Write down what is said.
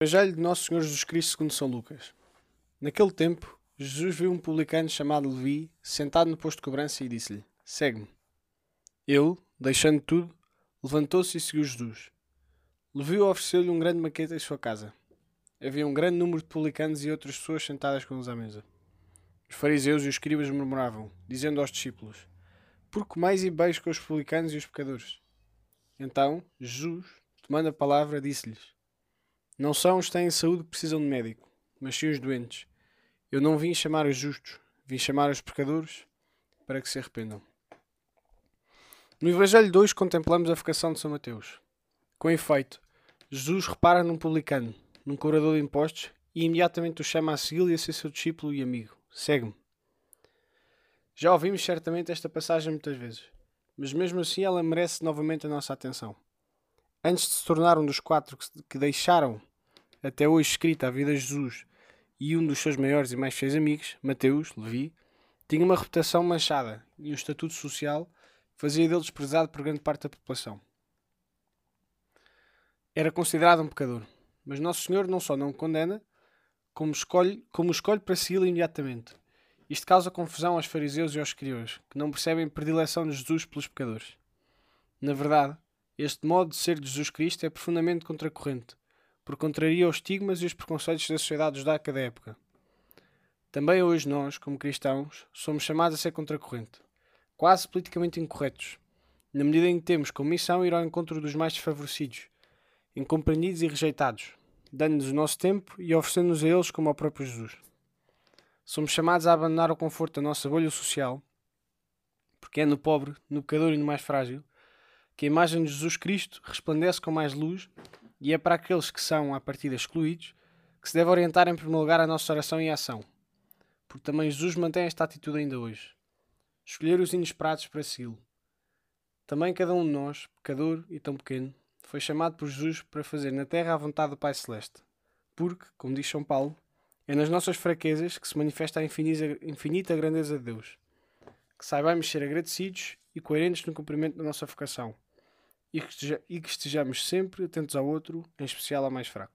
Evangelho de Nosso Senhor Jesus Cristo segundo São Lucas. Naquele tempo, Jesus viu um publicano chamado Levi sentado no posto de cobrança e disse-lhe: Segue-me. Ele, deixando tudo, levantou-se e seguiu Jesus. Levi ofereceu-lhe um grande maquete em sua casa. Havia um grande número de publicanos e outras pessoas sentadas com eles à mesa. Os fariseus e os escribas murmuravam, dizendo aos discípulos: Por que mais e beijos com os publicanos e os pecadores? Então, Jesus, tomando a palavra, disse-lhes: não são os que têm saúde que precisam de médico, mas sim os doentes. Eu não vim chamar os justos, vim chamar os pecadores para que se arrependam. No Evangelho 2 contemplamos a vocação de São Mateus. Com efeito, Jesus repara num publicano, num cobrador de impostos, e imediatamente o chama a segui-lo e a ser seu discípulo e amigo. Segue-me. Já ouvimos certamente esta passagem muitas vezes, mas mesmo assim ela merece novamente a nossa atenção. Antes de se tornar um dos quatro que deixaram até hoje escrita a vida de Jesus e um dos seus maiores e mais fiéis amigos, Mateus, Levi, tinha uma reputação manchada e um estatuto social fazia dele desprezado por grande parte da população. Era considerado um pecador, mas Nosso Senhor não só não o condena, como escolhe, como escolhe para segui-lo imediatamente. Isto causa confusão aos fariseus e aos escribas, que não percebem a predileção de Jesus pelos pecadores. Na verdade, este modo de ser de Jesus Cristo é profundamente contracorrente porque contraria os estigmas e os preconceitos da sociedade judaica da época. Também hoje nós, como cristãos, somos chamados a ser contracorrente, quase politicamente incorretos, na medida em que temos como missão ir ao encontro dos mais desfavorecidos, incompreendidos e rejeitados, dando-nos o nosso tempo e oferecendo-nos a eles como ao próprio Jesus. Somos chamados a abandonar o conforto da nossa bolha social, porque é no pobre, no pecador e no mais frágil que a imagem de Jesus Cristo resplandece com mais luz e é para aqueles que são, à partida, excluídos, que se deve orientar em primeiro lugar a nossa oração e ação. Porque também Jesus mantém esta atitude ainda hoje. Escolher os inesperados para segui-lo. Também cada um de nós, pecador e tão pequeno, foi chamado por Jesus para fazer na terra a vontade do Pai Celeste. Porque, como diz São Paulo, é nas nossas fraquezas que se manifesta a infinita grandeza de Deus. Que saibamos ser agradecidos e coerentes no cumprimento da nossa vocação e que, estejamos sempre atentos ao outro, em especial ao mais fraco.